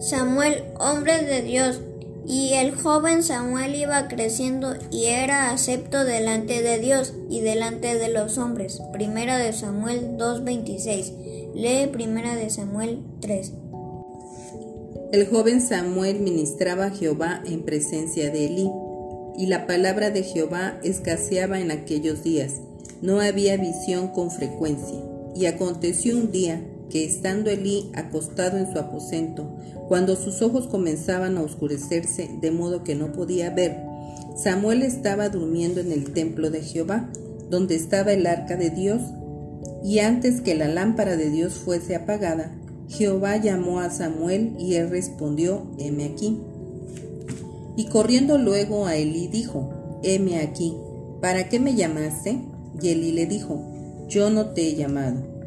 Samuel, hombre de Dios, y el joven Samuel iba creciendo y era acepto delante de Dios y delante de los hombres. Primera de Samuel 2.26. Lee Primera de Samuel 3. El joven Samuel ministraba a Jehová en presencia de Elí, y la palabra de Jehová escaseaba en aquellos días. No había visión con frecuencia. Y aconteció un día que estando Elí acostado en su aposento, cuando sus ojos comenzaban a oscurecerse de modo que no podía ver, Samuel estaba durmiendo en el templo de Jehová, donde estaba el arca de Dios, y antes que la lámpara de Dios fuese apagada, Jehová llamó a Samuel y él respondió, heme aquí. Y corriendo luego a Elí dijo, heme aquí, ¿para qué me llamaste? Y Elí le dijo, yo no te he llamado,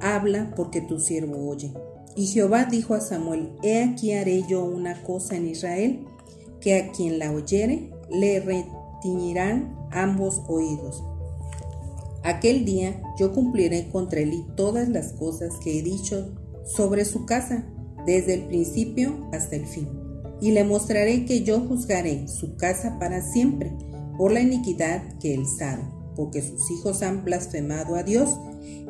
habla porque tu siervo oye. Y Jehová dijo a Samuel, he aquí haré yo una cosa en Israel, que a quien la oyere le retiñirán ambos oídos. Aquel día yo cumpliré contra él todas las cosas que he dicho sobre su casa, desde el principio hasta el fin. Y le mostraré que yo juzgaré su casa para siempre por la iniquidad que él sabe, porque sus hijos han blasfemado a Dios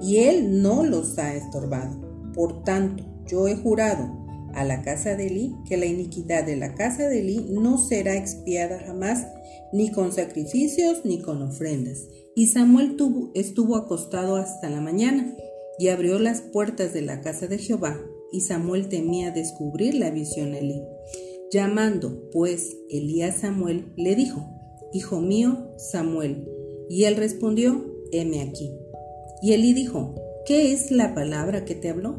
y él no los ha estorbado. Por tanto, yo he jurado a la casa de Eli que la iniquidad de la casa de Eli no será expiada jamás, ni con sacrificios ni con ofrendas y Samuel tuvo, estuvo acostado hasta la mañana y abrió las puertas de la casa de Jehová, y Samuel temía descubrir la visión a Elí. Llamando, pues, Elí a Samuel, le dijo, Hijo mío, Samuel. Y él respondió, heme aquí. Y Elí dijo, ¿qué es la palabra que te habló?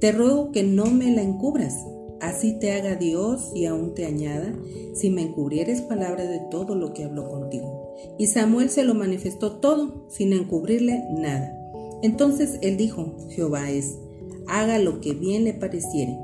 Te ruego que no me la encubras, así te haga Dios y aún te añada, si me encubrieres palabra de todo lo que habló contigo. Y Samuel se lo manifestó todo, sin encubrirle nada. Entonces él dijo, Jehová es, haga lo que bien le pareciere.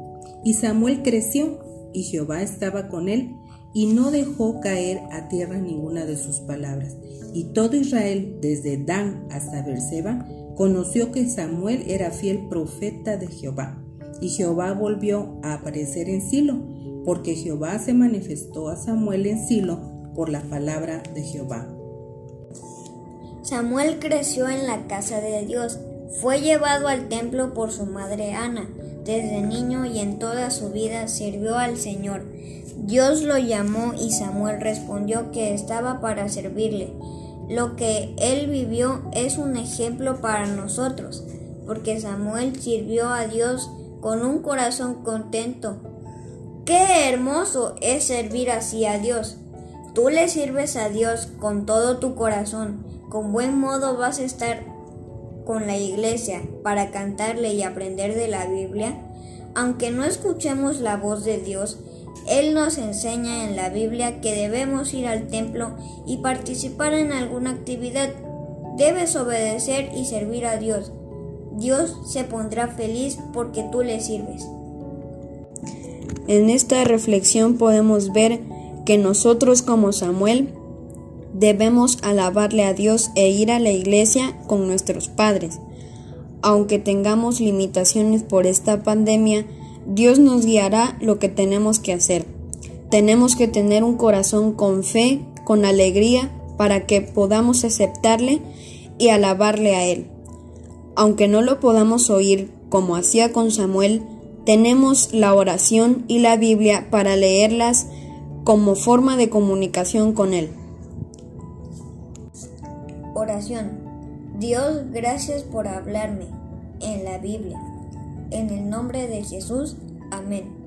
Y Samuel creció, y Jehová estaba con él, y no dejó caer a tierra ninguna de sus palabras. Y todo Israel, desde Dan hasta Berseba, conoció que Samuel era fiel profeta de Jehová. Y Jehová volvió a aparecer en Silo, porque Jehová se manifestó a Samuel en Silo por la palabra de Jehová. Samuel creció en la casa de Dios. Fue llevado al templo por su madre Ana. Desde niño y en toda su vida sirvió al Señor. Dios lo llamó y Samuel respondió que estaba para servirle. Lo que él vivió es un ejemplo para nosotros, porque Samuel sirvió a Dios con un corazón contento. Qué hermoso es servir así a Dios. Tú le sirves a Dios con todo tu corazón, con buen modo vas a estar con la iglesia para cantarle y aprender de la Biblia. Aunque no escuchemos la voz de Dios, Él nos enseña en la Biblia que debemos ir al templo y participar en alguna actividad. Debes obedecer y servir a Dios. Dios se pondrá feliz porque tú le sirves. En esta reflexión podemos ver que nosotros como Samuel debemos alabarle a Dios e ir a la iglesia con nuestros padres. Aunque tengamos limitaciones por esta pandemia, Dios nos guiará lo que tenemos que hacer. Tenemos que tener un corazón con fe, con alegría, para que podamos aceptarle y alabarle a Él. Aunque no lo podamos oír como hacía con Samuel, tenemos la oración y la Biblia para leerlas como forma de comunicación con Él. Oración. Dios, gracias por hablarme en la Biblia. En el nombre de Jesús. Amén.